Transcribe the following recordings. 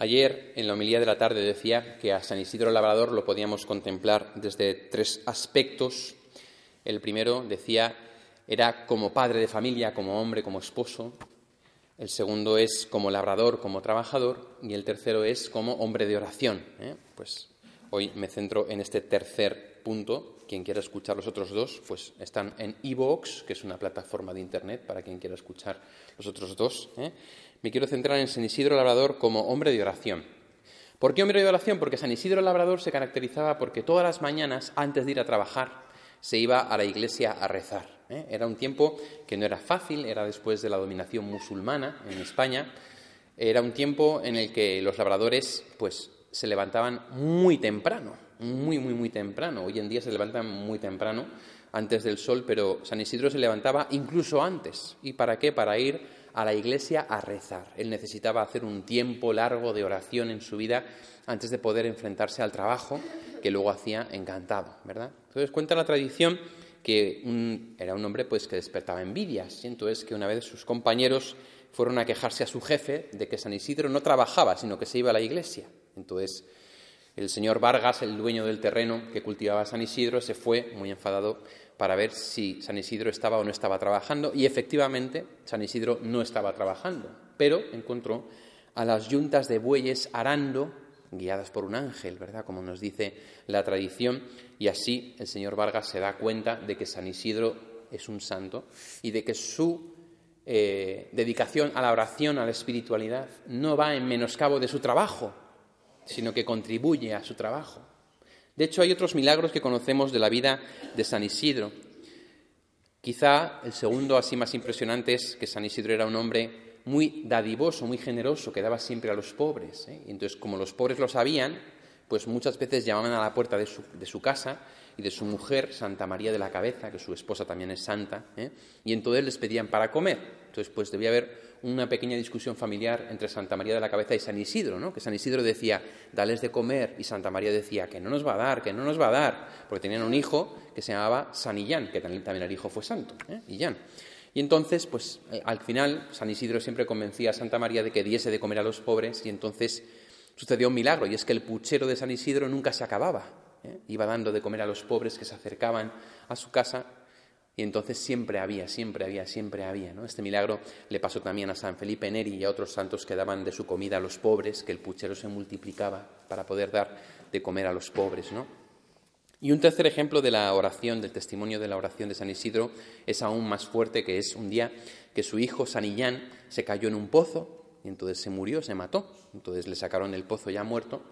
Ayer, en la homilía de la tarde, decía que a San Isidro Labrador lo podíamos contemplar desde tres aspectos. El primero, decía, era como padre de familia, como hombre, como esposo. El segundo es como labrador, como trabajador. Y el tercero es como hombre de oración. ¿eh? Pues hoy me centro en este tercer Quien quiera escuchar los otros dos, pues están en Evox, que es una plataforma de Internet para quien quiera escuchar los otros dos. ¿eh? me quiero centrar en San Isidro Labrador como hombre de oración. ¿Por qué hombre de oración? Porque San Isidro Labrador se caracterizaba porque todas las mañanas, antes de ir a trabajar, se iba a la iglesia a rezar. ¿eh? Era un tiempo que no era fácil, era después de la dominación musulmana en España. Era un tiempo en el que los labradores pues, se levantaban muy temprano, muy, muy, muy temprano. Hoy en día se levantan muy temprano, antes del sol, pero San Isidro se levantaba incluso antes. ¿Y para qué? Para ir a la iglesia a rezar. Él necesitaba hacer un tiempo largo de oración en su vida antes de poder enfrentarse al trabajo que luego hacía encantado, ¿verdad? Entonces cuenta la tradición que era un hombre pues que despertaba envidias, entonces que una vez sus compañeros fueron a quejarse a su jefe de que San Isidro no trabajaba, sino que se iba a la iglesia. Entonces el señor Vargas, el dueño del terreno que cultivaba San Isidro, se fue muy enfadado para ver si San Isidro estaba o no estaba trabajando. Y efectivamente San Isidro no estaba trabajando, pero encontró a las yuntas de bueyes arando, guiadas por un ángel, ¿verdad? Como nos dice la tradición, y así el señor Vargas se da cuenta de que San Isidro es un santo y de que su eh, dedicación a la oración, a la espiritualidad, no va en menoscabo de su trabajo, sino que contribuye a su trabajo. De hecho, hay otros milagros que conocemos de la vida de San Isidro. Quizá el segundo así más impresionante es que San Isidro era un hombre muy dadivoso, muy generoso, que daba siempre a los pobres. ¿eh? entonces, como los pobres lo sabían, pues muchas veces llamaban a la puerta de su, casa y de su mujer, Santa María de la Cabeza, que su esposa también es santa, ¿eh? y entonces les pedían para comer. Entonces, pues debía haber una pequeña discusión familiar entre Santa María de la Cabeza y San Isidro, ¿no? que San Isidro decía, dales de comer, y Santa María decía, que no nos va a dar, que no nos va a dar, porque tenían un hijo que se llamaba San Illán, que también, el hijo fue santo, ¿eh? Illán. Y entonces, pues eh, al final, San Isidro siempre convencía a Santa María de que diese de comer a los pobres, y entonces sucedió un milagro, y es que el puchero de San Isidro nunca se acababa. ¿eh? iba dando de comer a los pobres que se acercaban a su casa y entonces siempre había, siempre había, siempre había. ¿no? Este milagro le pasó también a San Felipe Neri y a otros santos que daban de su comida a los pobres, que el puchero se multiplicaba para poder dar de comer a los pobres. ¿no? Y un tercer ejemplo de la oración, del testimonio de la oración de San Isidro, es aún más fuerte, que es un día que su hijo San Illán se cayó en un pozo y entonces se murió, se mató. Entonces le sacaron el pozo ya muerto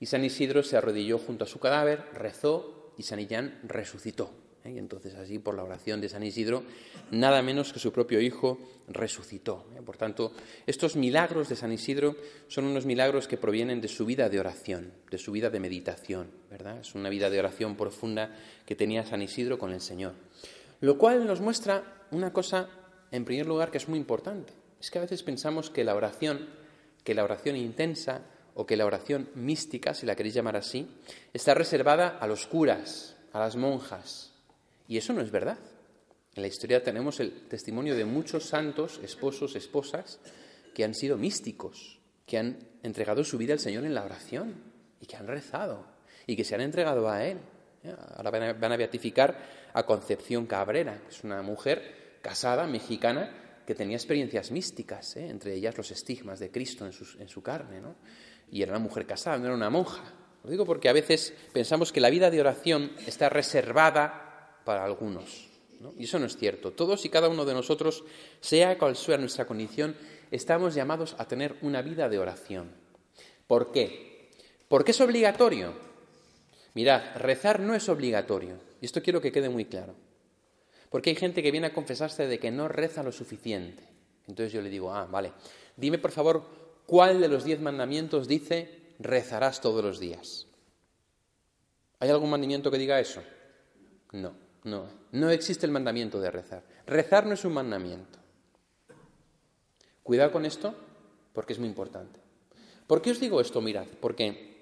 y San Isidro se arrodilló junto a su cadáver, rezó y San Illán resucitó. ¿Eh? Y entonces así, por la oración de San Isidro, nada menos que su propio hijo resucitó. ¿eh? Por tanto, estos milagros de San Isidro son unos milagros que provienen de su vida de oración, de su vida de meditación, ¿verdad? Es una vida de oración profunda que tenía San Isidro con el Señor. Lo cual nos muestra una cosa, en primer lugar, que es muy importante. Es que a veces pensamos que la oración, que la oración intensa, o que la oración mística, si la queréis llamar así, está reservada a los curas, a las monjas. Y eso no es verdad. En la historia tenemos el testimonio de muchos santos, esposos, esposas, que han sido místicos, que han entregado su vida al Señor en la oración y que han rezado y que se han entregado a Él. Ahora van a, beatificar a Concepción Cabrera, que es una mujer casada, mexicana, que tenía experiencias místicas, ¿eh? entre ellas los estigmas de Cristo en su, en su carne. ¿no? y era una mujer casada, no era una monja. Lo digo porque a veces pensamos que la vida de oración está reservada para algunos. Y eso no es cierto. Todos y cada uno de nosotros, sea cual sea nuestra condición, estamos llamados a tener una vida de oración. ¿Por qué? Porque es obligatorio. Mirad, rezar no es obligatorio. Y esto quiero que quede muy claro. Porque hay gente que viene a confesarse de que no reza lo suficiente. Entonces yo le digo, ah, vale, dime por favor ¿cuál de los diez mandamientos dice rezarás todos los días? ¿Hay algún mandamiento que diga eso? No, no. No existe el mandamiento de rezar. Rezar no es un mandamiento. Cuidado con esto, porque es muy importante. ¿Por qué os digo esto? Mirad, porque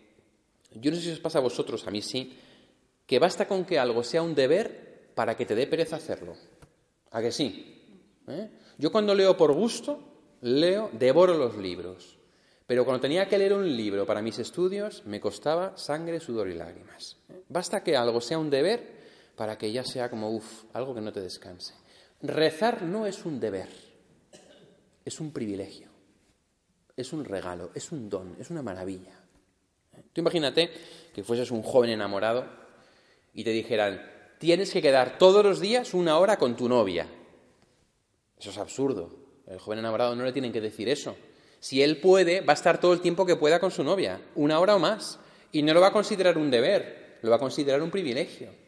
yo no sé si os pasa a vosotros, a mí sí, que basta con que algo sea un deber para que te dé pereza hacerlo. ¿A que sí? ¿Eh? Yo cuando leo por gusto, leo, devoro los libros. Pero cuando tenía que leer un libro para mis estudios, me costaba sangre, sudor y lágrimas. Basta que algo sea un deber para que ya sea como, uff, algo que no te descanse. Rezar no es un deber, es un privilegio, es un regalo, es un don, es una maravilla. Tú imagínate que fueses un joven enamorado y te dijeran, tienes que quedar todos los días una hora con tu novia. Eso es absurdo. El joven enamorado no le tienen que decir eso. Si él puede, va a estar todo el tiempo que pueda con su novia, una hora o más. Y no lo va a considerar un deber, lo va a considerar un privilegio.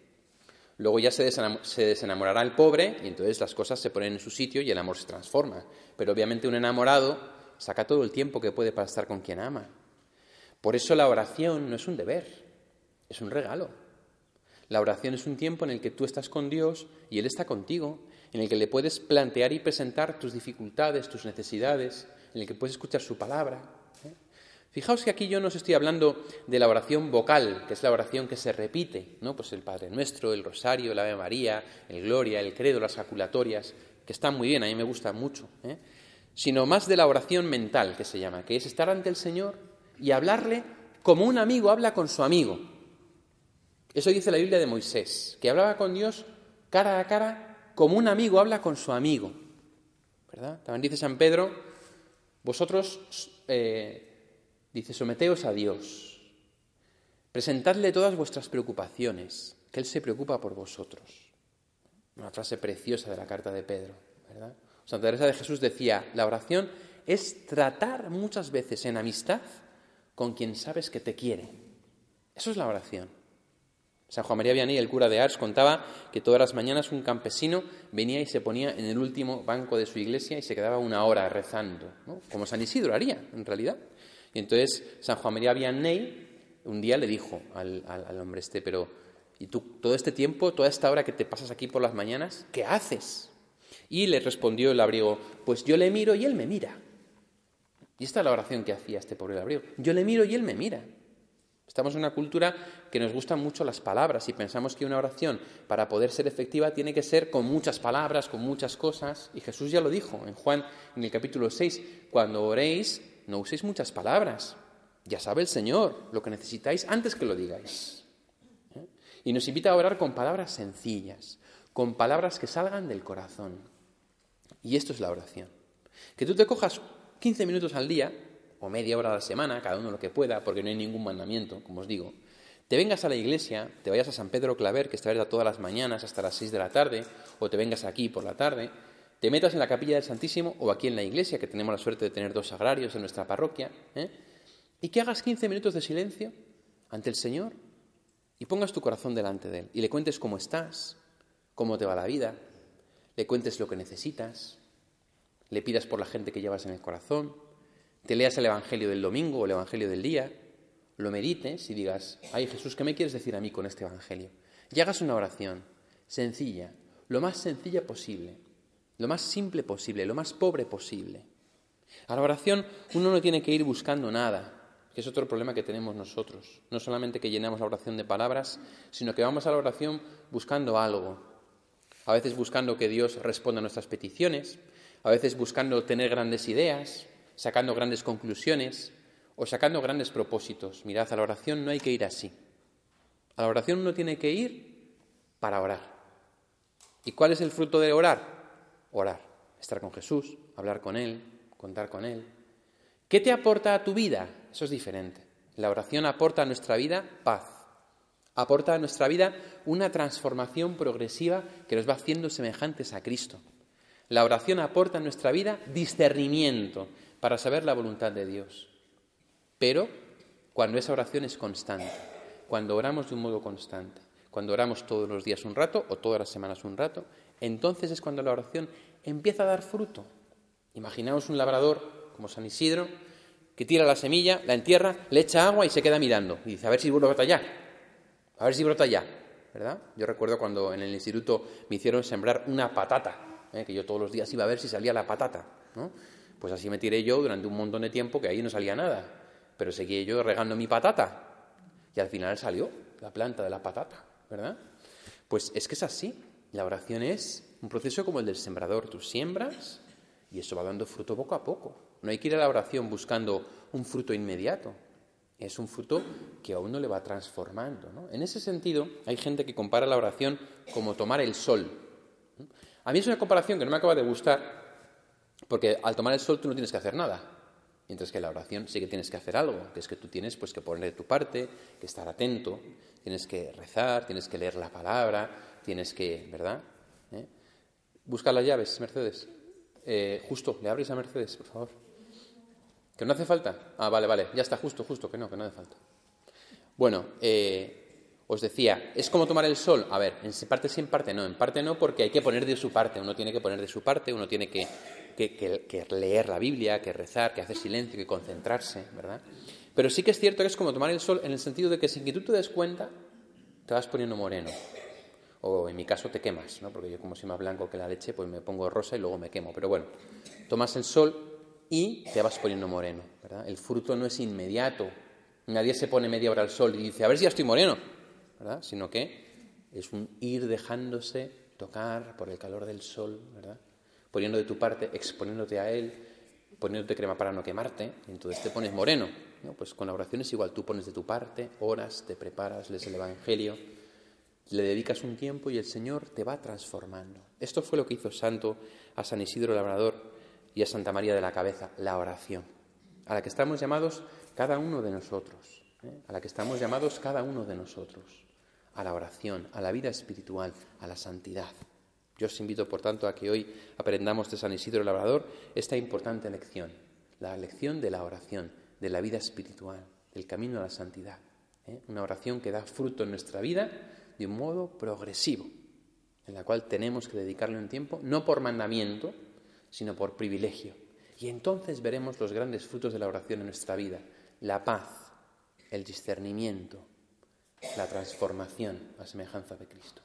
Luego ya se, desenamorará el pobre y entonces las cosas se ponen en su sitio y el amor se transforma. Pero obviamente un enamorado saca todo el tiempo que puede para estar con quien ama. Por eso la oración no es un deber, es un regalo. La oración es un tiempo en el que tú estás con Dios y Él está contigo, en el que le puedes plantear y presentar tus dificultades, tus necesidades, en el que puedes escuchar su palabra. Fijaos que aquí yo no os estoy hablando de la oración vocal, que es la oración que se repite, ¿no? Pues el Padre Nuestro, el Rosario, el Ave María, el Gloria, el Credo, las jaculatorias, que están muy bien, a mí me gusta mucho, ¿eh? sino más de la oración mental, que se llama, que es estar ante el Señor y hablarle como un amigo habla con su amigo. Eso dice la Biblia de Moisés, que hablaba con Dios cara a cara como un amigo habla con su amigo. ¿Verdad? También dice San Pedro, vosotros, eh, dice, someteos a Dios, presentadle todas vuestras preocupaciones, que Él se preocupa por vosotros. Una frase preciosa de la carta de Pedro, ¿verdad? Santa Teresa de Jesús decía, la oración es tratar muchas veces en amistad con quien sabes que te quiere. Eso es la oración. San Juan María Vianney, el cura de Ars, contaba que todas las mañanas un campesino venía y se ponía en el último banco de su iglesia y se quedaba una hora rezando, como San Isidro haría, en realidad. Y entonces San Juan María Vianney un día le dijo al, al hombre este, pero ¿y tú todo este tiempo, toda esta hora que te pasas aquí por las mañanas, qué haces? Y le respondió el labriego, pues yo le miro y él me mira. Y esta es la oración que hacía este pobre labriego. Yo le miro y él me mira. Estamos en una cultura que nos gustan mucho las palabras y pensamos que una oración para poder ser efectiva tiene que ser con muchas palabras, con muchas cosas. Y Jesús ya lo dijo en Juan en el capítulo 6, cuando oréis no uséis muchas palabras. Ya sabe el Señor lo que necesitáis antes que lo digáis. ¿Eh? Y nos invita a orar con palabras sencillas, con palabras que salgan del corazón. Y esto es la oración. Que tú te cojas 15 minutos al día o media hora a la semana, cada uno lo que pueda, porque no hay ningún mandamiento, como os digo, te vengas a la iglesia, te vayas a San Pedro Claver, que está abierta todas las mañanas hasta las 6 de la tarde, o te vengas aquí por la tarde, te metas en la capilla del Santísimo o aquí en la iglesia, que tenemos la suerte de tener dos sagrarios en nuestra parroquia, ¿eh? y que hagas 15 minutos de silencio ante el Señor y pongas tu corazón delante de Él y le cuentes cómo estás, cómo te va la vida, le cuentes lo que necesitas, le pidas por la gente que llevas en el corazón, te leas el Evangelio del domingo o el Evangelio del día, lo medites y digas, ay Jesús, ¿qué me quieres decir a mí con este Evangelio? Y hagas una oración sencilla, lo más sencilla posible, lo más simple posible, lo más pobre posible. A la oración uno no tiene que ir buscando nada, que es otro problema que tenemos nosotros. No solamente que llenamos la oración de palabras, sino que vamos a la oración buscando algo. A veces buscando que Dios responda a nuestras peticiones, a veces buscando tener grandes ideas, sacando grandes conclusiones o sacando grandes propósitos. Mirad, a la oración no hay que ir así. A la oración uno tiene que ir para orar. ¿Y cuál es el fruto de orar? Orar, estar con Jesús, hablar con Él, contar con Él. ¿Qué te aporta a tu vida? Eso es diferente. La oración aporta a nuestra vida paz. Aporta a nuestra vida una transformación progresiva que nos va haciendo semejantes a Cristo. La oración aporta a nuestra vida discernimiento, para saber la voluntad de Dios. Pero cuando esa oración es constante, cuando oramos de un modo constante, cuando oramos todos los días un rato o todas las semanas un rato, entonces es cuando la oración empieza a dar fruto. Imaginaos un labrador como San Isidro que tira la semilla, la entierra, le echa agua y se queda mirando. Y dice, a ver si brota ya, a ver si brota ya, ¿verdad? Yo recuerdo cuando en el instituto me hicieron sembrar una patata, ¿eh? que yo todos los días iba a ver si salía la patata, ¿no? Pues así me tiré yo durante un montón de tiempo que ahí no salía nada. Pero seguí yo regando mi patata. Y al final salió la planta de la patata, ¿verdad? Pues es que es así. La oración es un proceso como el del sembrador. Tú siembras y eso va dando fruto poco a poco. No hay que ir a la oración buscando un fruto inmediato, es un fruto que a uno le va transformando. En ese sentido, hay gente que compara la oración como tomar el sol. A mí es una comparación que no me acaba de gustar, porque al tomar el sol tú no tienes que hacer nada, mientras que la oración sí que tienes que hacer algo, que es que tú tienes pues, que poner de tu parte, que estar atento, tienes que rezar, tienes que leer la palabra, tienes que, ¿verdad? ¿Eh? Busca las llaves, Mercedes. Eh, justo, le abres a Mercedes, por favor. ¿Que no hace falta? Ah, vale, vale, ya está, justo, justo, que no, que no hace falta. Bueno, eh, os decía, ¿es como tomar el sol? A ver, en parte sí, en parte no. En parte no porque hay que poner de su parte, uno tiene que poner de su parte, uno tiene que, que leer la Biblia, que rezar, que hacer silencio, que concentrarse, ¿verdad? Pero sí que es cierto que es como tomar el sol en el sentido de que sin que tú te des cuenta, te vas poniendo moreno. O en mi caso te quemas, ¿no? Porque yo como soy más blanco que la leche, pues me pongo rosa y luego me quemo. Pero bueno, tomas el sol y te vas poniendo moreno. ¿verdad? El fruto no es inmediato. Nadie se pone media hora al sol y dice, a ver si ya estoy moreno. ¿verdad? Sino que es un ir dejándose tocar por el calor del sol, ¿verdad? poniendo de tu parte, exponiéndote a él, poniéndote crema para no quemarte, y entonces te pones moreno. ¿no? Pues con la oración es igual, tú pones de tu parte, oras, te preparas, lees el Evangelio, le dedicas un tiempo y el Señor te va transformando. Esto fue lo que hizo Santo a San Isidro Labrador y a Santa María de la Cabeza, la oración, a la que estamos llamados cada uno de nosotros, ¿eh? a la que estamos llamados cada uno de nosotros, a la oración, a la vida espiritual, a la santidad. Yo os invito, por tanto, a que hoy aprendamos de San Isidro Labrador esta importante lección, la lección de la oración, de la vida espiritual, del camino a la santidad. ¿eh? Una oración que da fruto en nuestra vida de un modo progresivo, en la cual tenemos que dedicarle un tiempo, no por mandamiento, sino por privilegio. Y entonces veremos los grandes frutos de la oración en nuestra vida, la paz, el discernimiento, la transformación a semejanza de Cristo.